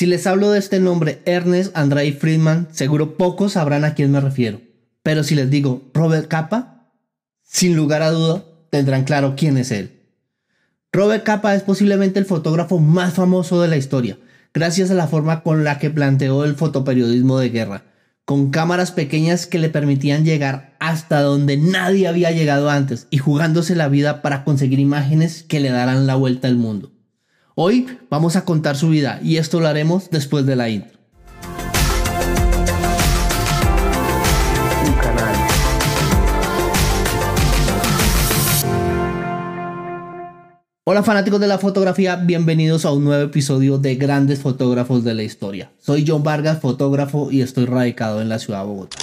Si les hablo de este nombre, Ernest Andrei Friedman, seguro pocos sabrán a quién me refiero. Pero si les digo Robert Capa, sin lugar a duda tendrán claro quién es él. Robert Capa es posiblemente el fotógrafo más famoso de la historia, gracias a la forma con la que planteó el fotoperiodismo de guerra, con cámaras pequeñas que le permitían llegar hasta donde nadie había llegado antes y jugándose la vida para conseguir imágenes que le darán la vuelta al mundo. Hoy vamos a contar su vida y esto lo haremos después de la intro. Hola fanáticos de la fotografía, bienvenidos a un nuevo episodio de Grandes Fotógrafos de la Historia. Soy John Vargas, fotógrafo y estoy radicado en la ciudad de Bogotá.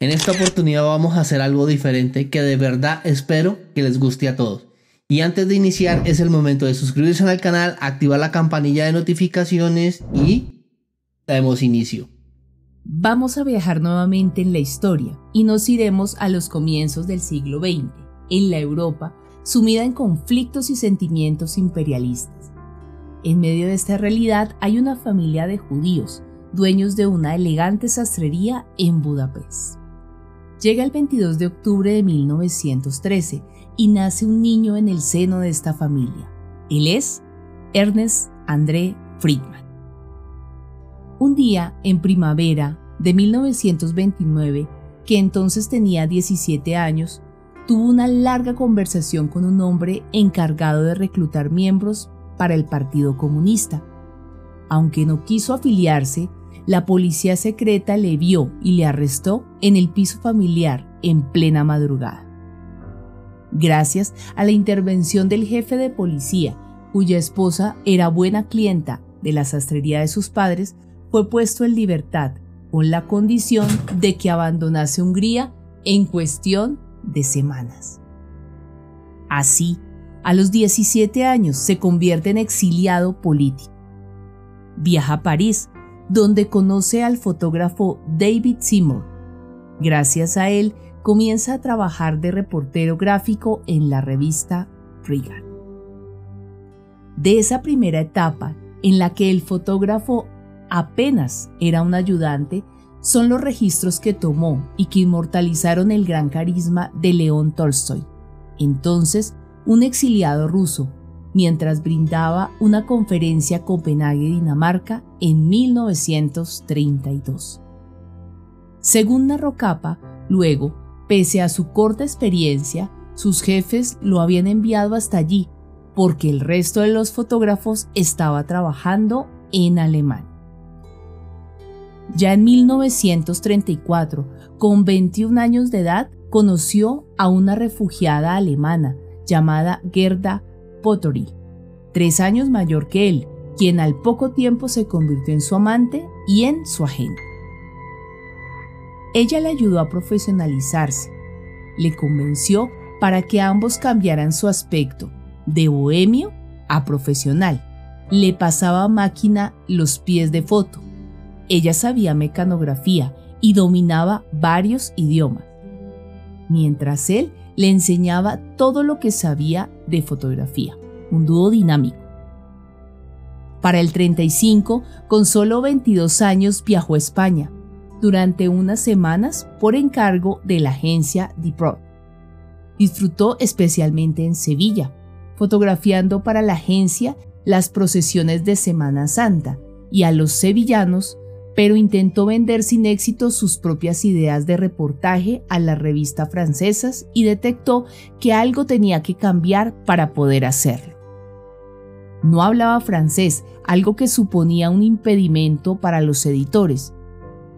En esta oportunidad vamos a hacer algo diferente que de verdad espero que les guste a todos. Y antes de iniciar es el momento de suscribirse al canal, activar la campanilla de notificaciones y damos inicio. Vamos a viajar nuevamente en la historia y nos iremos a los comienzos del siglo XX, en la Europa, sumida en conflictos y sentimientos imperialistas. En medio de esta realidad hay una familia de judíos, dueños de una elegante sastrería en Budapest. Llega el 22 de octubre de 1913 y nace un niño en el seno de esta familia. Él es Ernest André Friedman. Un día, en primavera de 1929, que entonces tenía 17 años, tuvo una larga conversación con un hombre encargado de reclutar miembros para el Partido Comunista. Aunque no quiso afiliarse, la policía secreta le vio y le arrestó en el piso familiar en plena madrugada gracias a la intervención del jefe de policía, cuya esposa era buena clienta de la sastrería de sus padres, fue puesto en libertad con la condición de que abandonase Hungría en cuestión de semanas. Así, a los 17 años se convierte en exiliado político. Viaja a París, donde conoce al fotógrafo David Seymour. Gracias a él comienza a trabajar de reportero gráfico en la revista Regan. De esa primera etapa, en la que el fotógrafo apenas era un ayudante, son los registros que tomó y que inmortalizaron el gran carisma de León Tolstoy, entonces un exiliado ruso, mientras brindaba una conferencia a Copenhague, Dinamarca, en 1932. Según narró Capa, luego Pese a su corta experiencia, sus jefes lo habían enviado hasta allí porque el resto de los fotógrafos estaba trabajando en Alemania. Ya en 1934, con 21 años de edad, conoció a una refugiada alemana llamada Gerda Pottery, tres años mayor que él, quien al poco tiempo se convirtió en su amante y en su agente. Ella le ayudó a profesionalizarse, le convenció para que ambos cambiaran su aspecto de bohemio a profesional. Le pasaba máquina los pies de foto. Ella sabía mecanografía y dominaba varios idiomas, mientras él le enseñaba todo lo que sabía de fotografía, un dúo dinámico. Para el 35, con solo 22 años, viajó a España durante unas semanas por encargo de la agencia DiPro. Disfrutó especialmente en Sevilla, fotografiando para la agencia las procesiones de Semana Santa y a los sevillanos, pero intentó vender sin éxito sus propias ideas de reportaje a las revistas francesas y detectó que algo tenía que cambiar para poder hacerlo. No hablaba francés, algo que suponía un impedimento para los editores,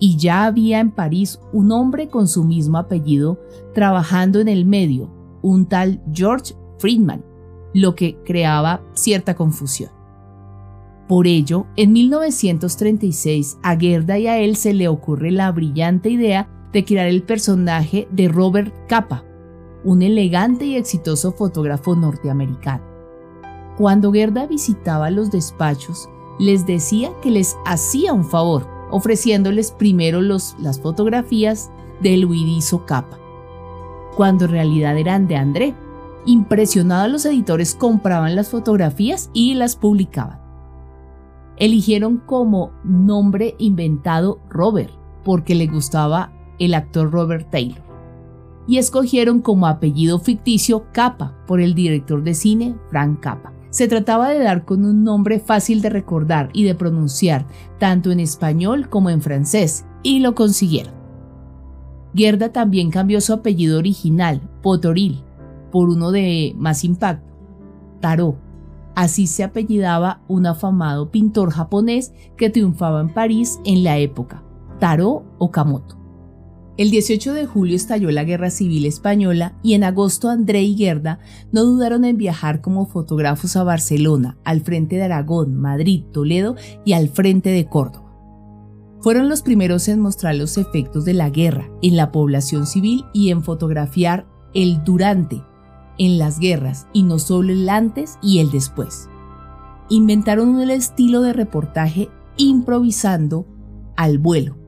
y ya había en París un hombre con su mismo apellido trabajando en el medio, un tal George Friedman, lo que creaba cierta confusión. Por ello, en 1936 a Gerda y a él se le ocurre la brillante idea de crear el personaje de Robert Capa, un elegante y exitoso fotógrafo norteamericano. Cuando Gerda visitaba los despachos, les decía que les hacía un favor ofreciéndoles primero las fotografías del huidizo capa, cuando en realidad eran de André. Impresionados los editores compraban las fotografías y las publicaban. Eligieron como nombre inventado Robert, porque le gustaba el actor Robert Taylor. Y escogieron como apellido ficticio Capa, por el director de cine Frank Capa. Se trataba de dar con un nombre fácil de recordar y de pronunciar, tanto en español como en francés, y lo consiguieron. Gerda también cambió su apellido original, Potoril, por uno de más impacto, Tarot. Así se apellidaba un afamado pintor japonés que triunfaba en París en la época, Taro Okamoto. El 18 de julio estalló la Guerra Civil Española y en agosto André y Gerda no dudaron en viajar como fotógrafos a Barcelona, al frente de Aragón, Madrid, Toledo y al frente de Córdoba. Fueron los primeros en mostrar los efectos de la guerra en la población civil y en fotografiar el durante en las guerras y no solo el antes y el después. Inventaron un estilo de reportaje improvisando al vuelo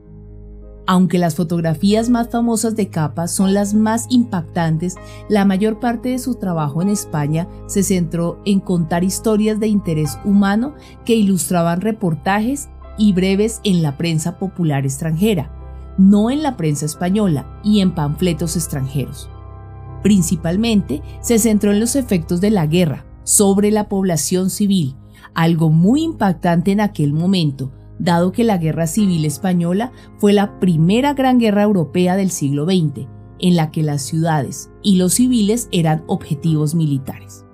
aunque las fotografías más famosas de Capa son las más impactantes, la mayor parte de su trabajo en España se centró en contar historias de interés humano que ilustraban reportajes y breves en la prensa popular extranjera, no en la prensa española y en panfletos extranjeros. Principalmente se centró en los efectos de la guerra sobre la población civil, algo muy impactante en aquel momento, dado que la Guerra Civil Española fue la primera gran guerra europea del siglo XX, en la que las ciudades y los civiles eran objetivos militares.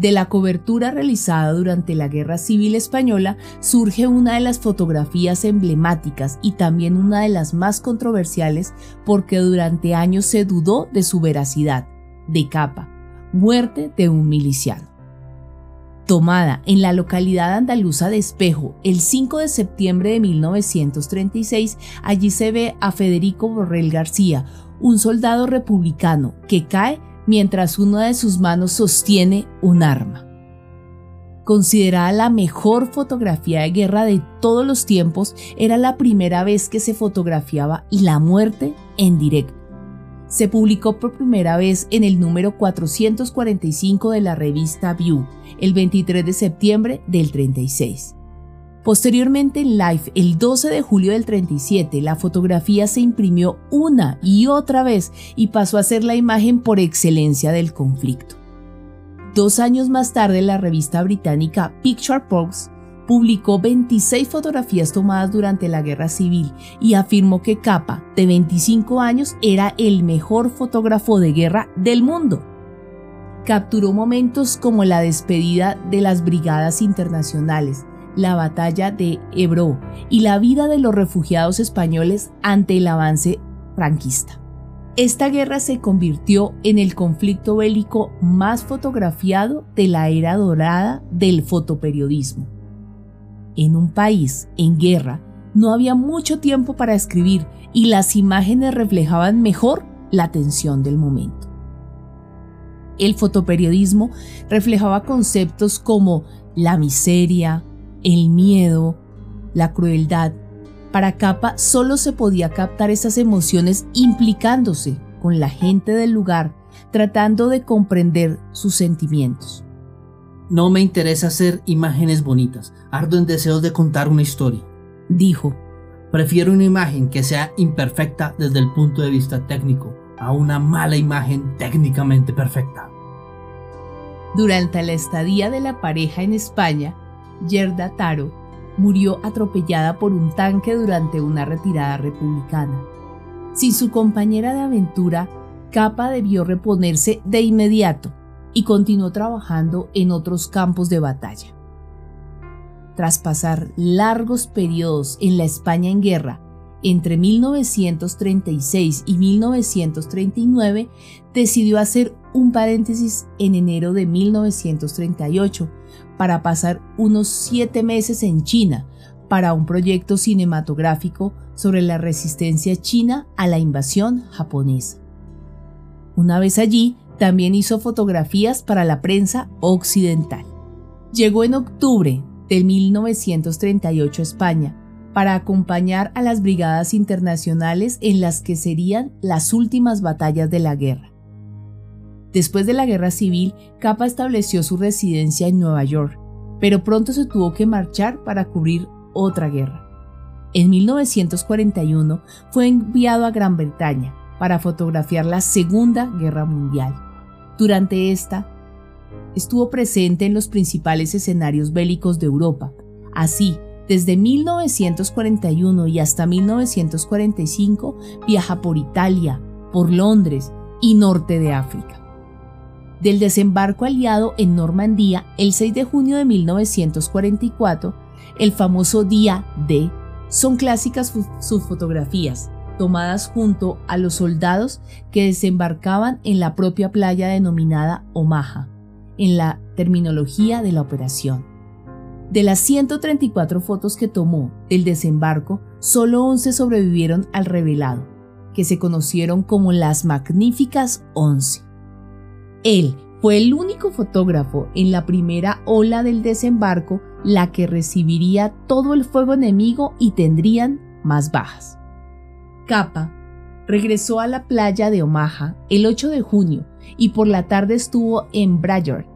De la cobertura realizada durante la Guerra Civil Española surge una de las fotografías emblemáticas y también una de las más controversiales porque durante años se dudó de su veracidad, de capa, muerte de un miliciano. Tomada en la localidad andaluza de Espejo el 5 de septiembre de 1936, allí se ve a Federico Borrell García, un soldado republicano que cae mientras una de sus manos sostiene un arma. Considerada la mejor fotografía de guerra de todos los tiempos, era la primera vez que se fotografiaba la muerte en directo se publicó por primera vez en el número 445 de la revista View, el 23 de septiembre del 36. Posteriormente en Life, el 12 de julio del 37, la fotografía se imprimió una y otra vez y pasó a ser la imagen por excelencia del conflicto. Dos años más tarde, la revista británica Picture Books publicó 26 fotografías tomadas durante la guerra civil y afirmó que Capa, de 25 años, era el mejor fotógrafo de guerra del mundo. Capturó momentos como la despedida de las brigadas internacionales, la batalla de Ebro y la vida de los refugiados españoles ante el avance franquista. Esta guerra se convirtió en el conflicto bélico más fotografiado de la era dorada del fotoperiodismo en un país en guerra, no había mucho tiempo para escribir y las imágenes reflejaban mejor la tensión del momento. El fotoperiodismo reflejaba conceptos como la miseria, el miedo, la crueldad. Para Capa solo se podía captar esas emociones implicándose con la gente del lugar, tratando de comprender sus sentimientos. No me interesa hacer imágenes bonitas, ardo en deseos de contar una historia. Dijo, prefiero una imagen que sea imperfecta desde el punto de vista técnico a una mala imagen técnicamente perfecta. Durante la estadía de la pareja en España, Gerda Taro murió atropellada por un tanque durante una retirada republicana. Sin su compañera de aventura, Capa debió reponerse de inmediato y continuó trabajando en otros campos de batalla. Tras pasar largos periodos en la España en guerra, entre 1936 y 1939, decidió hacer un paréntesis en enero de 1938 para pasar unos siete meses en China para un proyecto cinematográfico sobre la resistencia china a la invasión japonesa. Una vez allí, también hizo fotografías para la prensa occidental. Llegó en octubre de 1938 a España para acompañar a las brigadas internacionales en las que serían las últimas batallas de la guerra. Después de la guerra civil, Capa estableció su residencia en Nueva York pero pronto se tuvo que marchar para cubrir otra guerra. En 1941 fue enviado a Gran Bretaña para fotografiar la Segunda Guerra Mundial. Durante esta, estuvo presente en los principales escenarios bélicos de Europa. Así, desde 1941 y hasta 1945 viaja por Italia, por Londres y norte de África. Del desembarco aliado en Normandía el 6 de junio de 1944, el famoso Día D, son clásicas sus fotografías, tomadas junto a los soldados que desembarcaban en la propia playa denominada Omaha, en la terminología de la operación. De las 134 fotos que tomó del desembarco, solo 11 sobrevivieron al revelado, que se conocieron como las Magníficas 11. Él fue el único fotógrafo en la primera ola del desembarco la que recibiría todo el fuego enemigo y tendrían más bajas. Capa regresó a la playa de Omaha el 8 de junio y por la tarde estuvo en Brayard,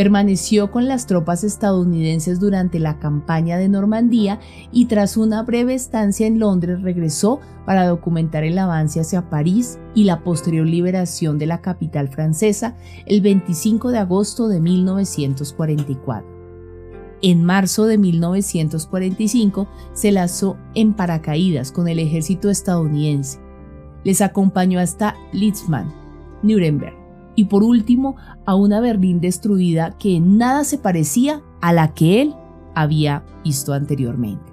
Permaneció con las tropas estadounidenses durante la campaña de Normandía y tras una breve estancia en Londres regresó para documentar el avance hacia París y la posterior liberación de la capital francesa el 25 de agosto de 1944. En marzo de 1945 se lanzó en paracaídas con el ejército estadounidense. Les acompañó hasta Litzmann, Nuremberg y por último a una Berlín destruida que en nada se parecía a la que él había visto anteriormente.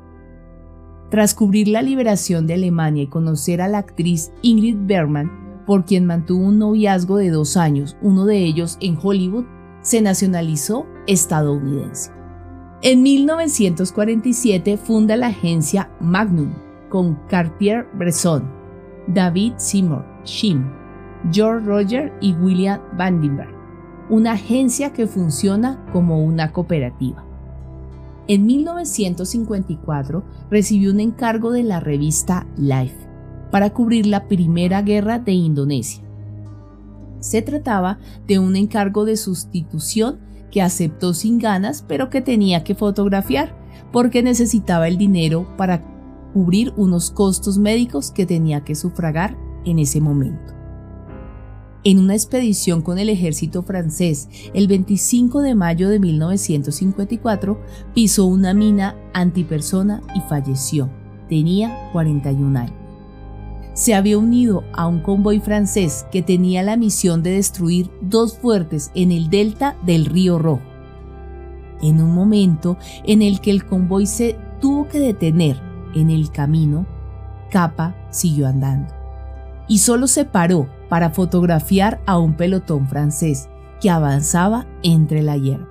Tras cubrir la liberación de Alemania y conocer a la actriz Ingrid Bergman, por quien mantuvo un noviazgo de dos años, uno de ellos en Hollywood, se nacionalizó estadounidense. En 1947 funda la agencia Magnum con Cartier-Bresson, David Seymour Shim, George Roger y William Vandenberg, una agencia que funciona como una cooperativa. En 1954 recibió un encargo de la revista Life para cubrir la Primera Guerra de Indonesia. Se trataba de un encargo de sustitución que aceptó sin ganas pero que tenía que fotografiar porque necesitaba el dinero para cubrir unos costos médicos que tenía que sufragar en ese momento en una expedición con el ejército francés el 25 de mayo de 1954, pisó una mina antipersona y falleció. Tenía 41 años. Se había unido a un convoy francés que tenía la misión de destruir dos fuertes en el delta del río Rojo. En un momento en el que el convoy se tuvo que detener en el camino, Capa siguió andando y solo se paró para fotografiar a un pelotón francés que avanzaba entre la hierba.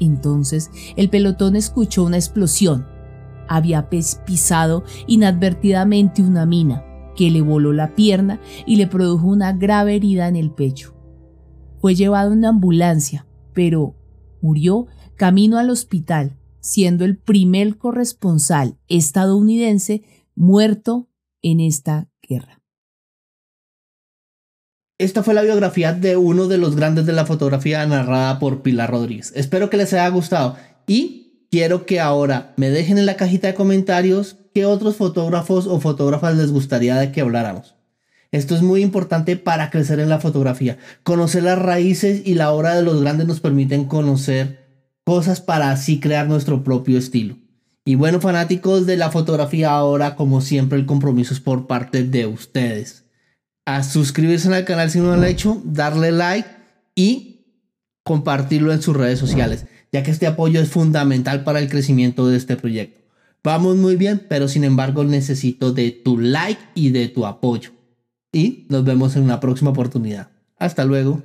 Entonces el pelotón escuchó una explosión. Había pisado inadvertidamente una mina que le voló la pierna y le produjo una grave herida en el pecho. Fue llevado en una ambulancia, pero murió camino al hospital, siendo el primer corresponsal estadounidense muerto en esta guerra. Esta fue la biografía de uno de los grandes de la fotografía narrada por Pilar Rodríguez. Espero que les haya gustado y quiero que ahora me dejen en la cajita de comentarios qué otros fotógrafos o fotógrafas les gustaría de que habláramos. Esto es muy importante para crecer en la fotografía. Conocer las raíces y la obra de los grandes nos permiten conocer cosas para así crear nuestro propio estilo. Y bueno, fanáticos de la fotografía, ahora como siempre el compromiso es por parte de ustedes a suscribirse al canal si no lo han hecho, darle like y compartirlo en sus redes sociales, ya que este apoyo es fundamental para el crecimiento de este proyecto. Vamos muy bien, pero sin embargo necesito de tu like y de tu apoyo. Y nos vemos en una próxima oportunidad. Hasta luego.